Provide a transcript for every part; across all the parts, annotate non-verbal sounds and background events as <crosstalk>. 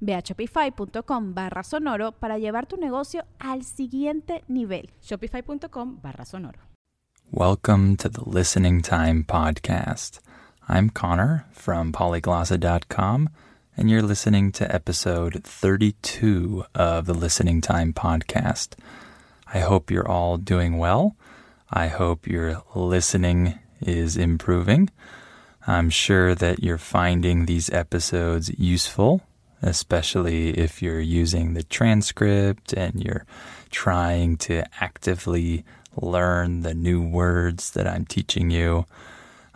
Ve a shopify.com barra sonoro para llevar tu negocio al siguiente nivel. Shopify.com barra sonoro. Welcome to the Listening Time Podcast. I'm Connor from polyglossa.com, and you're listening to episode 32 of the Listening Time Podcast. I hope you're all doing well. I hope your listening is improving. I'm sure that you're finding these episodes useful especially if you're using the transcript and you're trying to actively learn the new words that I'm teaching you.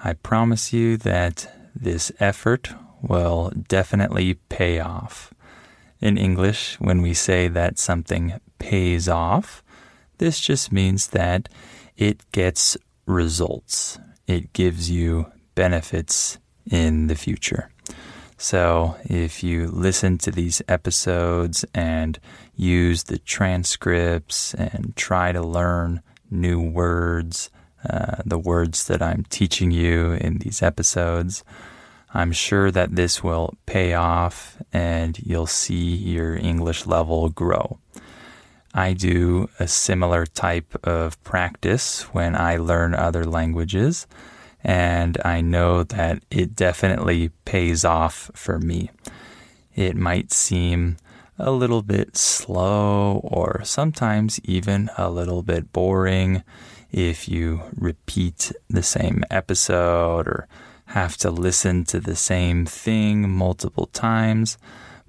I promise you that this effort will definitely pay off. In English, when we say that something pays off, this just means that it gets results. It gives you benefits in the future. So if you listen to these episodes and use the transcripts and try to learn new words, uh, the words that I'm teaching you in these episodes, I'm sure that this will pay off and you'll see your English level grow. I do a similar type of practice when I learn other languages and I know that it definitely pays off for me. It might seem a little bit slow or sometimes even a little bit boring if you repeat the same episode or have to listen to the same thing multiple times.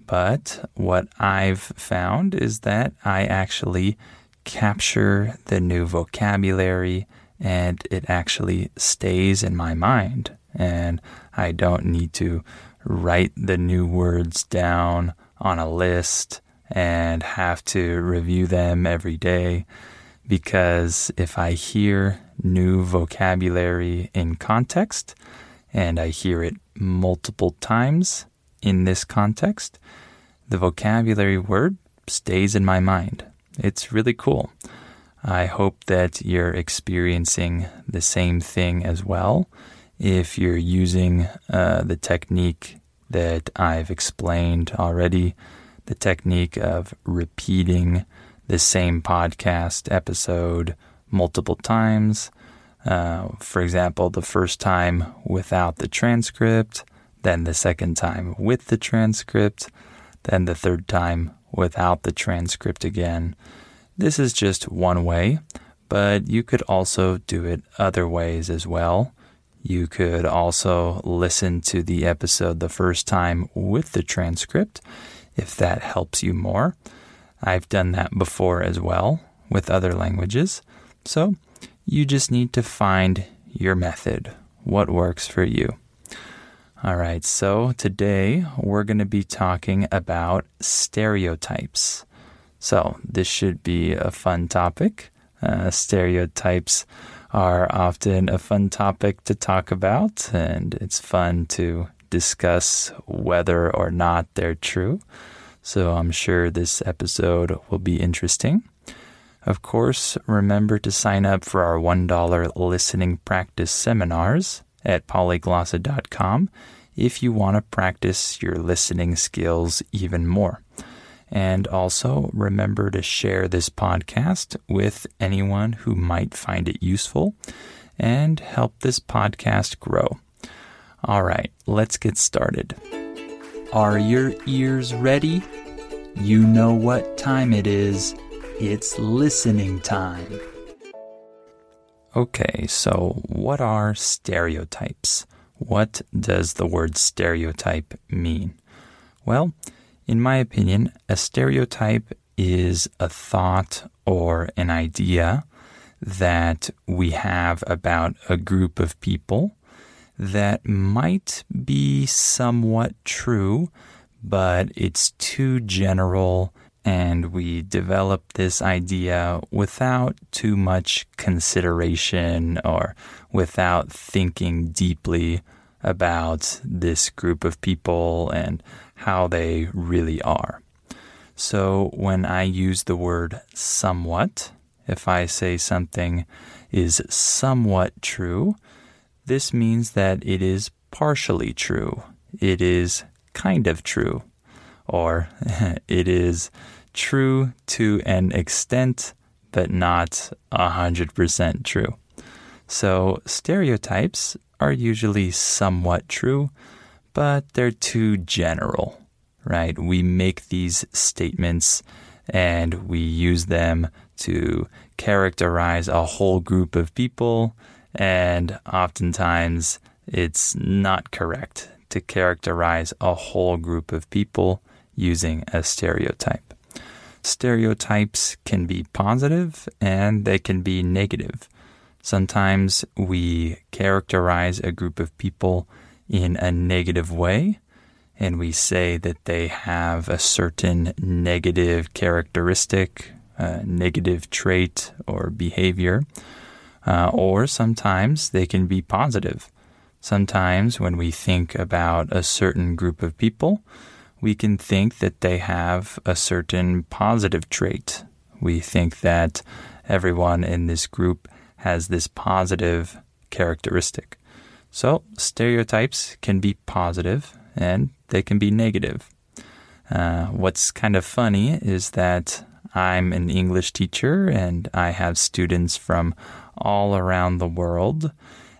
But what I've found is that I actually capture the new vocabulary and it actually stays in my mind. And I don't need to write the new words down on a list and have to review them every day. Because if I hear new vocabulary in context and I hear it multiple times in this context, the vocabulary word stays in my mind. It's really cool. I hope that you're experiencing the same thing as well. If you're using uh, the technique that I've explained already, the technique of repeating the same podcast episode multiple times. Uh, for example, the first time without the transcript, then the second time with the transcript, then the third time without the transcript again. This is just one way, but you could also do it other ways as well. You could also listen to the episode the first time with the transcript if that helps you more. I've done that before as well with other languages. So you just need to find your method, what works for you. All right, so today we're going to be talking about stereotypes. So, this should be a fun topic. Uh, stereotypes are often a fun topic to talk about, and it's fun to discuss whether or not they're true. So, I'm sure this episode will be interesting. Of course, remember to sign up for our $1 listening practice seminars at polyglossa.com if you want to practice your listening skills even more. And also remember to share this podcast with anyone who might find it useful and help this podcast grow. All right, let's get started. Are your ears ready? You know what time it is. It's listening time. Okay, so what are stereotypes? What does the word stereotype mean? Well, in my opinion, a stereotype is a thought or an idea that we have about a group of people that might be somewhat true, but it's too general and we develop this idea without too much consideration or without thinking deeply about this group of people and how they really are. So when I use the word somewhat, if I say something is somewhat true, this means that it is partially true. It is kind of true. Or <laughs> it is true to an extent, but not 100% true. So stereotypes are usually somewhat true, but they're too general, right? We make these statements and we use them to characterize a whole group of people, and oftentimes it's not correct to characterize a whole group of people using a stereotype. Stereotypes can be positive and they can be negative. Sometimes we characterize a group of people in a negative way, and we say that they have a certain negative characteristic, negative trait or behavior. Uh, or sometimes they can be positive. Sometimes when we think about a certain group of people, we can think that they have a certain positive trait. We think that everyone in this group has this positive characteristic. So, stereotypes can be positive and they can be negative. Uh, what's kind of funny is that I'm an English teacher and I have students from all around the world.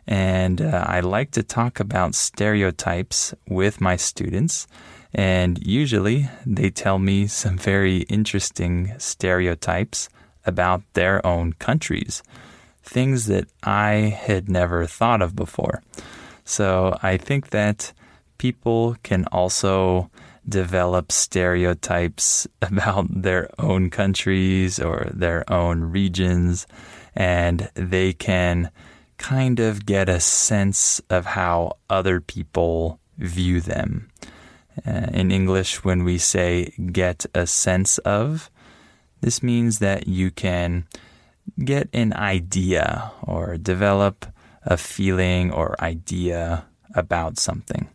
And uh, I like to talk about stereotypes with my students and usually they tell me some very interesting stereotypes about their own countries, things that I had never thought of before. So I think that people can also develop stereotypes <laughs> about their own countries or their own regions, and they can kind of get a sense of how other people view them. Uh, in English, when we say get a sense of, this means that you can get an idea or develop a feeling or idea about something.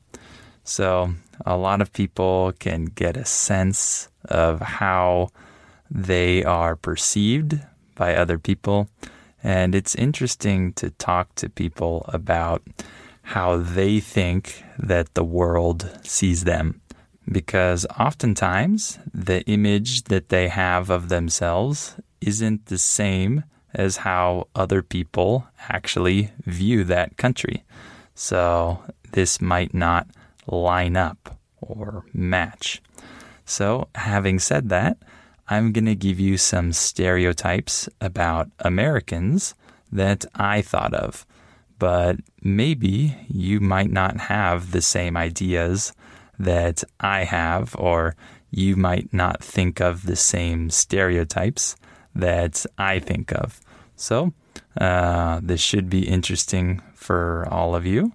So, a lot of people can get a sense of how they are perceived by other people. And it's interesting to talk to people about how they think that the world sees them. Because oftentimes the image that they have of themselves isn't the same as how other people actually view that country. So this might not line up or match. So, having said that, I'm going to give you some stereotypes about Americans that I thought of but maybe you might not have the same ideas that I have, or you might not think of the same stereotypes that I think of. So, uh, this should be interesting for all of you.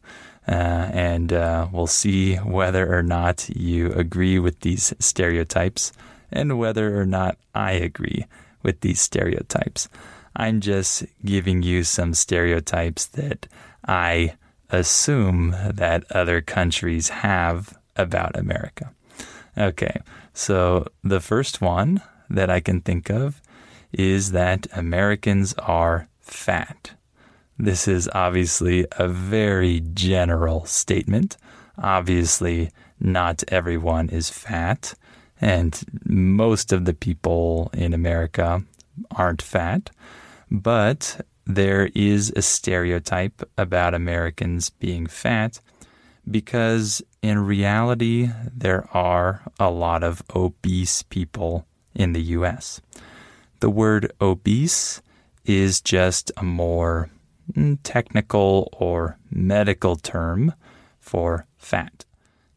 Uh, and uh, we'll see whether or not you agree with these stereotypes and whether or not I agree with these stereotypes. I'm just giving you some stereotypes that I assume that other countries have about America. Okay, so the first one that I can think of is that Americans are fat. This is obviously a very general statement. Obviously, not everyone is fat, and most of the people in America aren't fat. But there is a stereotype about Americans being fat because in reality, there are a lot of obese people in the US. The word obese is just a more mm, technical or medical term for fat.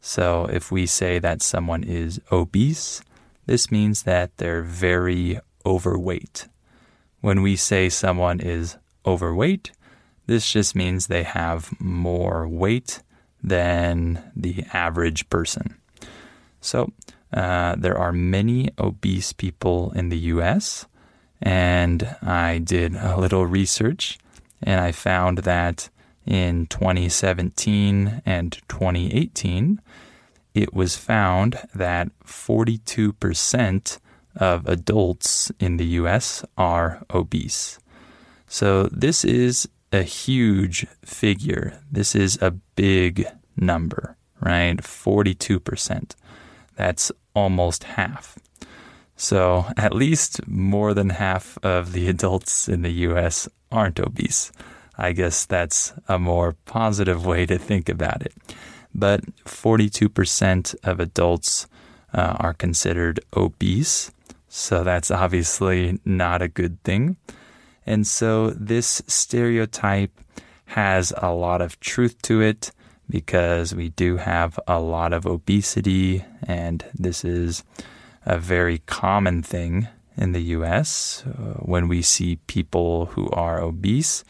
So if we say that someone is obese, this means that they're very overweight. When we say someone is overweight, this just means they have more weight than the average person. So uh, there are many obese people in the US, and I did a little research and I found that in 2017 and 2018, it was found that 42% of adults in the US are obese. So this is a huge figure. This is a big number, right? 42%. That's almost half. So at least more than half of the adults in the US aren't obese. I guess that's a more positive way to think about it. But 42% of adults uh, are considered obese. So that's obviously not a good thing. And so this stereotype has a lot of truth to it because we do have a lot of obesity, and this is a very common thing in the US. Uh, when we see people who are obese,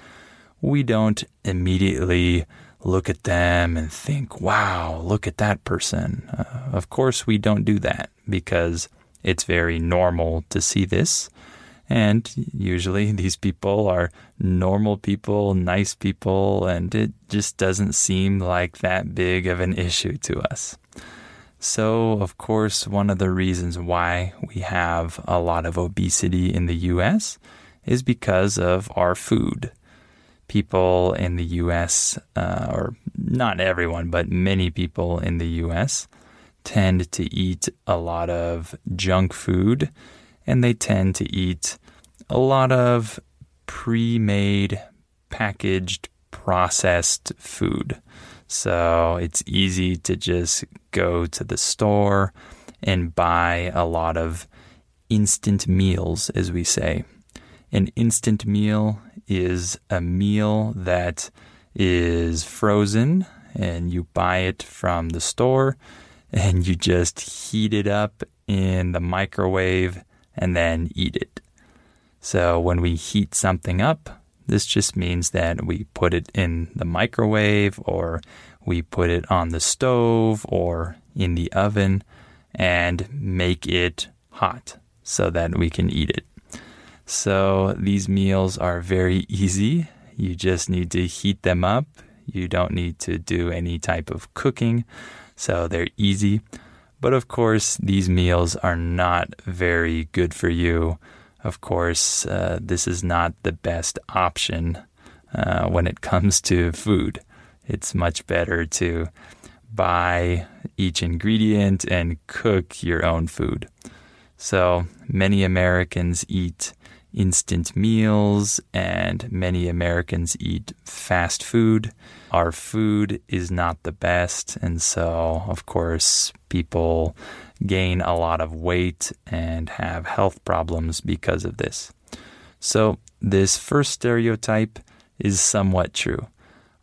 we don't immediately look at them and think, wow, look at that person. Uh, of course, we don't do that because it's very normal to see this. And usually these people are normal people, nice people, and it just doesn't seem like that big of an issue to us. So, of course, one of the reasons why we have a lot of obesity in the US is because of our food. People in the US, uh, or not everyone, but many people in the US, tend to eat a lot of junk food and they tend to eat a lot of pre made, packaged, processed food. So it's easy to just go to the store and buy a lot of instant meals, as we say. An instant meal is a meal that is frozen and you buy it from the store and you just heat it up in the microwave and then eat it. So when we heat something up, this just means that we put it in the microwave or we put it on the stove or in the oven and make it hot so that we can eat it. So these meals are very easy. You just need to heat them up. You don't need to do any type of cooking. So they're easy. But of course, these meals are not very good for you of course, uh, this is not the best option uh, when it comes to food. It's much better to buy each ingredient and cook your own food. So many Americans eat instant meals and many Americans eat fast food. Our food is not the best, and so, of course, people gain a lot of weight and have health problems because of this. So, this first stereotype is somewhat true.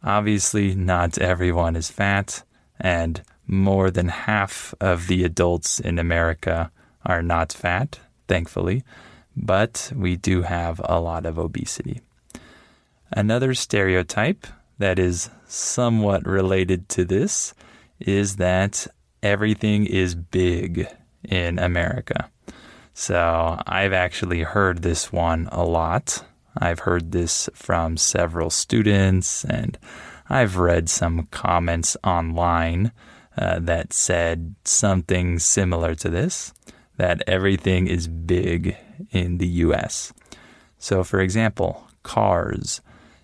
Obviously, not everyone is fat, and more than half of the adults in America are not fat, thankfully, but we do have a lot of obesity. Another stereotype that is somewhat related to this is that everything is big in America. So I've actually heard this one a lot. I've heard this from several students, and I've read some comments online uh, that said something similar to this that everything is big in the US. So, for example, cars.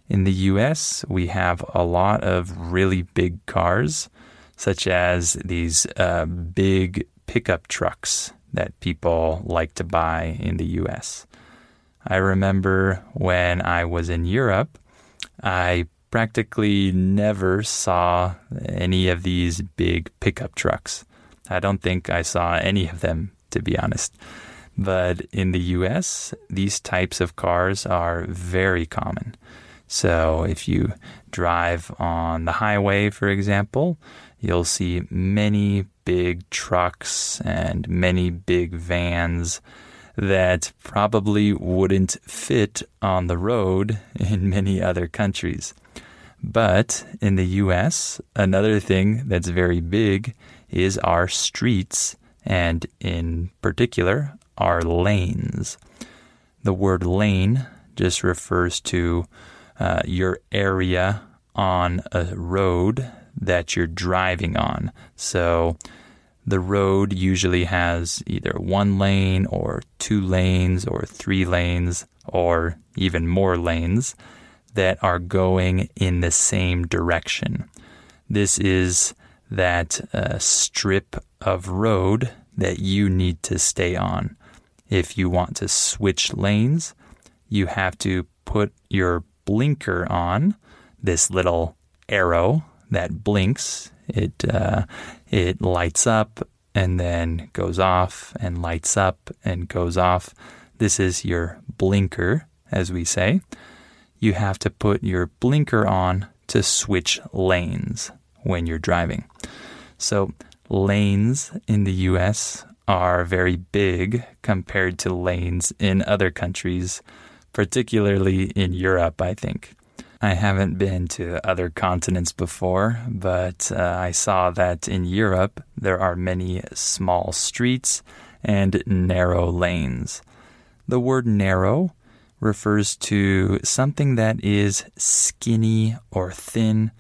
In the US, we have a lot of really big cars such as these uh, big pickup trucks that people like to buy in the US. I remember when I was in Europe, I practically never saw any of these big pickup trucks. I don't think I saw any of them, to be honest. But in the US, these types of cars are very common. So if you drive on the highway, for example, you'll see many big trucks and many big vans that probably wouldn't fit on the road <laughs> in many other countries. But in the US, another thing that's very big is our streets, and in particular, our lanes. The word lane just refers to uh, your area on a road that you're driving on. So the road usually has either one lane or two lanes or three lanes or even more lanes that are going in the same direction. This is that uh, strip of road that you need to stay on. If you want to switch lanes, you have to put your blinker on, this little arrow that blinks. It uh, it lights up and then goes off and lights up and goes off. This is your blinker, as we say. You have to put your blinker on to switch lanes when you're driving. So, lanes in the US are very big compared to lanes in other countries, particularly in Europe, I think. I haven't been to other continents before, but uh, I saw that in Europe there are many small streets and narrow lanes. The word narrow refers to something that is skinny or thin,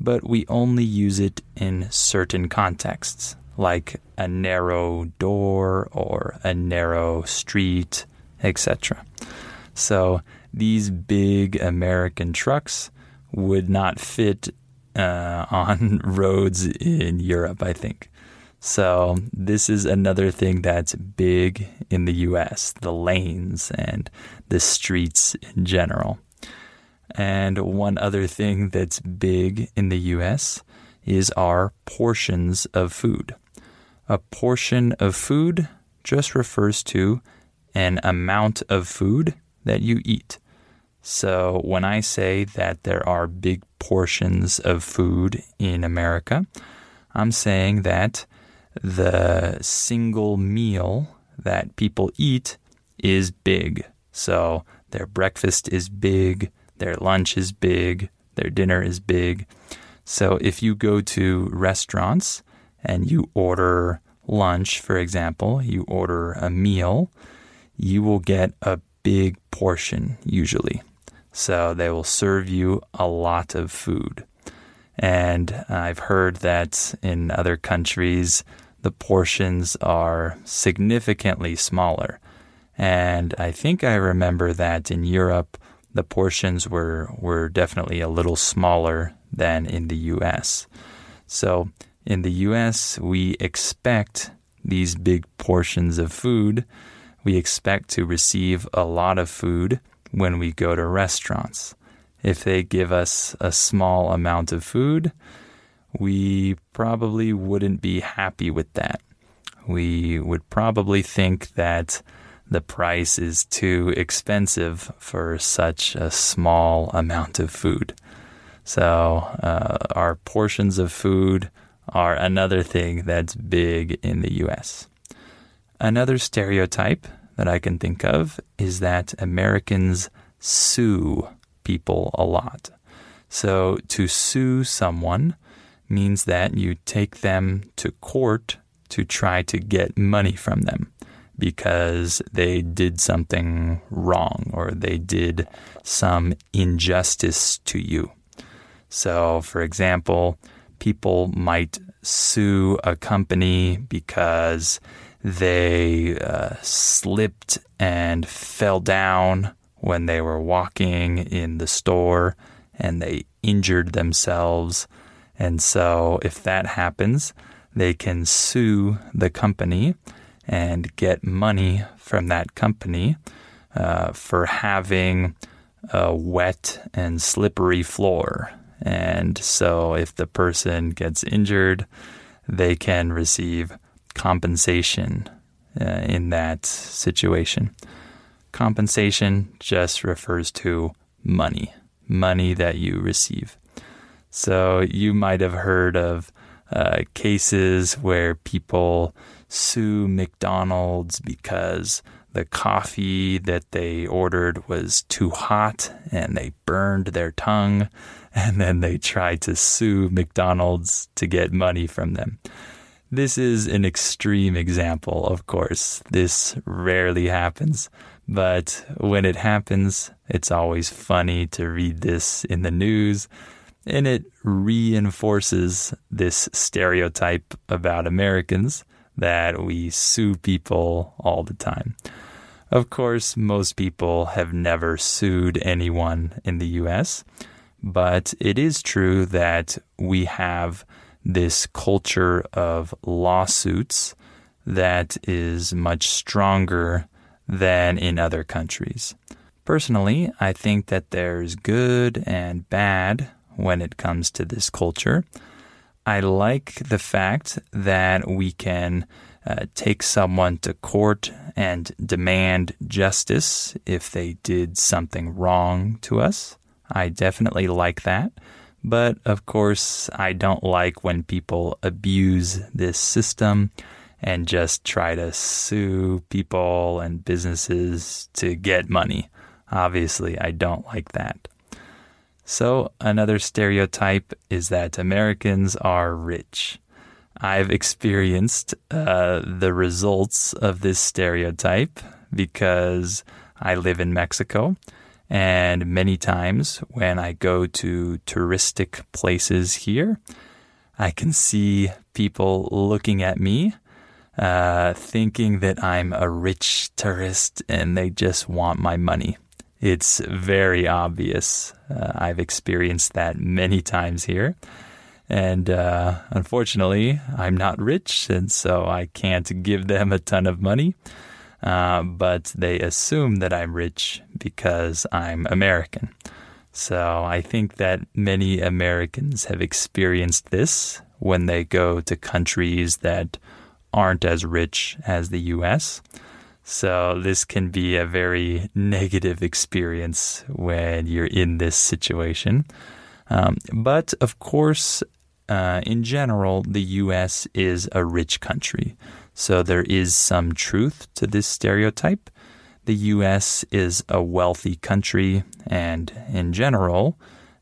but we only use it in certain contexts, like a narrow door or a narrow street, etc. So, these big American trucks would not fit uh, <laughs> on roads in Europe, I think. So, this is another thing that's big in the US the lanes and the streets in general. And one other thing that's big in the US is our portions of food. A portion of food just refers to an amount of food that you eat. So when I say that there are big portions of food in America, I'm saying that the single meal that people eat is big. So their breakfast is big, their lunch is big, their dinner is big. So if you go to restaurants and you order lunch, for example, you order a meal, you will get a big portion usually. So they will serve you a lot of food. And I've heard that in other countries, the portions are significantly smaller. And I think I remember that in Europe, the portions were, were definitely a little smaller than in the US. So in the US, we expect these big portions of food we expect to receive a lot of food when we go to restaurants. If they give us a small amount of food, we probably wouldn't be happy with that. We would probably think that the price is too expensive for such a small amount of food. So, uh, our portions of food are another thing that's big in the US. Another stereotype that I can think of is that Americans sue people a lot. So to sue someone means that you take them to court to try to get money from them because they did something wrong or they did some injustice to you. So, for example, people might sue a company because they uh, slipped and fell down when they were walking in the store and they injured themselves. And so, if that happens, they can sue the company and get money from that company uh, for having a wet and slippery floor. And so, if the person gets injured, they can receive compensation uh, in that situation. Compensation just refers to money. money that you receive. So you might have heard of uh, cases where people sue McDonald's because the coffee that they ordered was too hot and they burned their tongue <laughs> and then they tried to sue McDonald's to get money from them. This is an extreme example, of course. This rarely happens, but when it happens, it's always funny to read this in the news and it reinforces this stereotype about Americans that we sue people all the time. Of course, most people have never sued anyone in the US, but it is true that we have this culture of lawsuits that is much stronger than in other countries. Personally, I think that there's good and bad when it comes to this culture. I like the fact that we can uh, take someone to court and demand justice if they did something wrong to us. I definitely like that. But of course, I don't like when people abuse this system and just try to sue people and businesses to get money. Obviously, I don't like that. So, another stereotype is that Americans are rich. I've experienced uh, the results of this stereotype because I live in Mexico. And many times when I go to touristic places here, I can see people looking at me, uh, thinking that I'm a rich tourist and they just want my money. It's very obvious. Uh, I've experienced that many times here. And uh, unfortunately, I'm not rich, and so I can't give them a ton of money. Uh, but they assume that I'm rich because I'm American. So I think that many Americans have experienced this when they go to countries that aren't as rich as the US. So this can be a very negative experience when you're in this situation. Um, but of course, uh, in general, the US is a rich country. So there is some truth to this stereotype. The US is a wealthy country, and in general,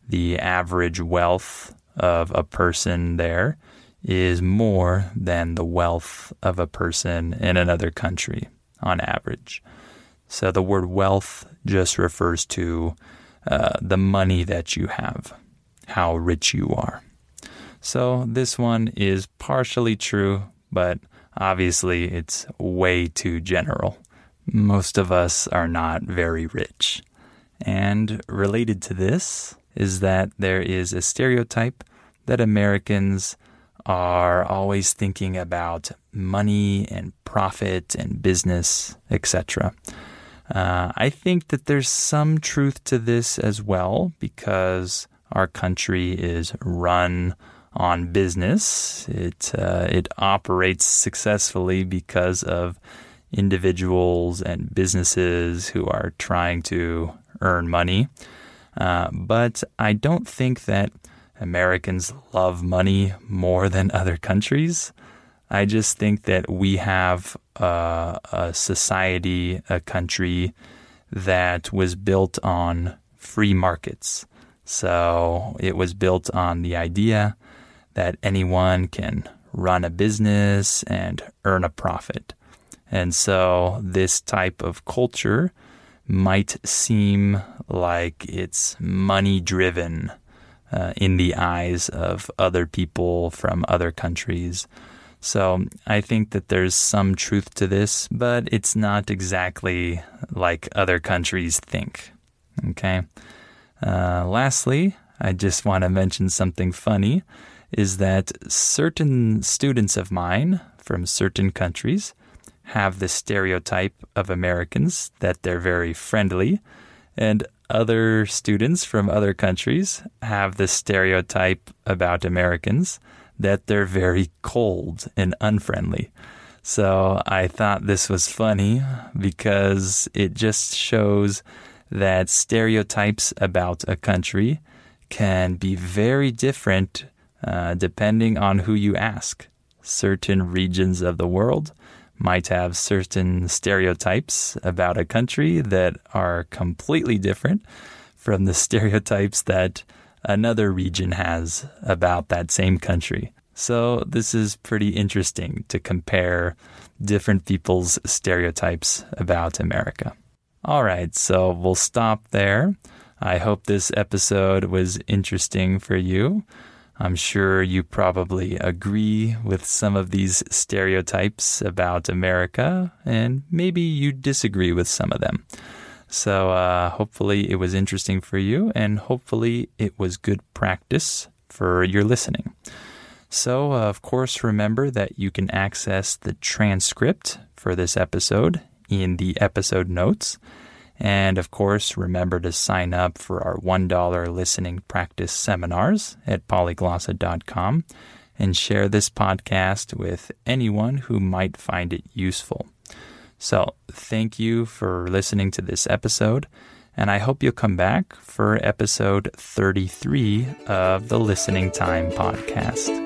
the average wealth of a person there is more than the wealth of a person in another country on average. So the word wealth just refers to uh, the money that you have, how rich you are. So this one is partially true, but obviously it's way too general. Most of us are not very rich. And related to this is that there is a stereotype that Americans are always thinking about money and profit and business, etc. Uh, I think that there's some truth to this as well because our country is run on business. It uh, it operates successfully because of individuals and businesses who are trying to earn money. Uh, but I don't think that Americans love money more than other countries. I just think that we have uh, a society, a country that was built on free markets. So it was built on the idea that anyone can run a business and earn a profit. And so this type of culture might seem like it's money driven uh, in the eyes of other people from other countries. So I think that there's some truth to this, but it's not exactly like other countries think. Okay. Uh, lastly, I just want to mention something funny is that certain students of mine from certain countries have the stereotype of Americans that they're very friendly, and other students from other countries have the stereotype about Americans that they're very cold and unfriendly. So I thought this was funny because it just shows that stereotypes about a country can be very different uh, depending on who you ask. Certain regions of the world might have certain stereotypes about a country that are completely different from the <laughs> stereotypes that another region has about that same country. So, this is pretty interesting to compare different people's stereotypes about America. All right, so we'll stop there. I hope this episode was interesting for you. I'm sure you probably agree with some of these stereotypes about America, and maybe you disagree with some of them. So, uh, hopefully, it was interesting for you, and hopefully, it was good practice for your listening. So, uh, of course, remember that you can access the transcript for this episode in the episode notes. And of course, remember to sign up for our $1 listening practice seminars at polyglossa.com and share this podcast with anyone who might find it useful. So, thank you for listening to this episode, and I hope you'll come back for episode 33 of the Listening Time podcast.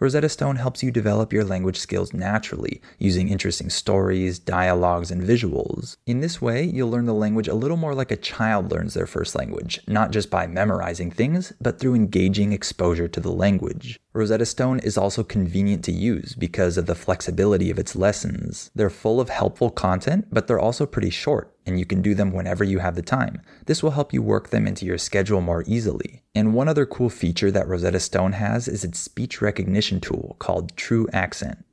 Rosetta Stone helps you develop your language skills naturally using interesting stories, dialogues, and visuals. In this way, you'll learn the language a little more like a child learns their first language, not just by memorizing things, but through engaging exposure to the language. Rosetta Stone is also convenient to use because of the flexibility of its lessons. They're full of helpful content, but they're also pretty short, and you can do them whenever you have the time. This will help you work them into your schedule more easily. And one other cool feature that Rosetta Stone has is its speech recognition tool called TruAccent.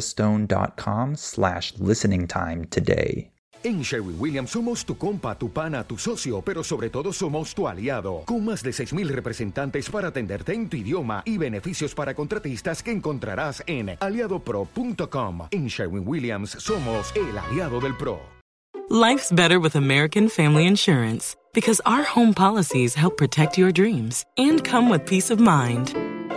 rosettastone.com slash listening time today. En Sherwin Williams somos tu compa, tu pana, tu socio, pero sobre todo somos tu aliado, con más de 6.000 representantes para atenderte en tu idioma y beneficios para contratistas que encontrarás en aliadopro.com. En Sherwin Williams somos el aliado del PRO. Life's better with American Family Insurance because our home policies help protect your dreams and come with peace of mind.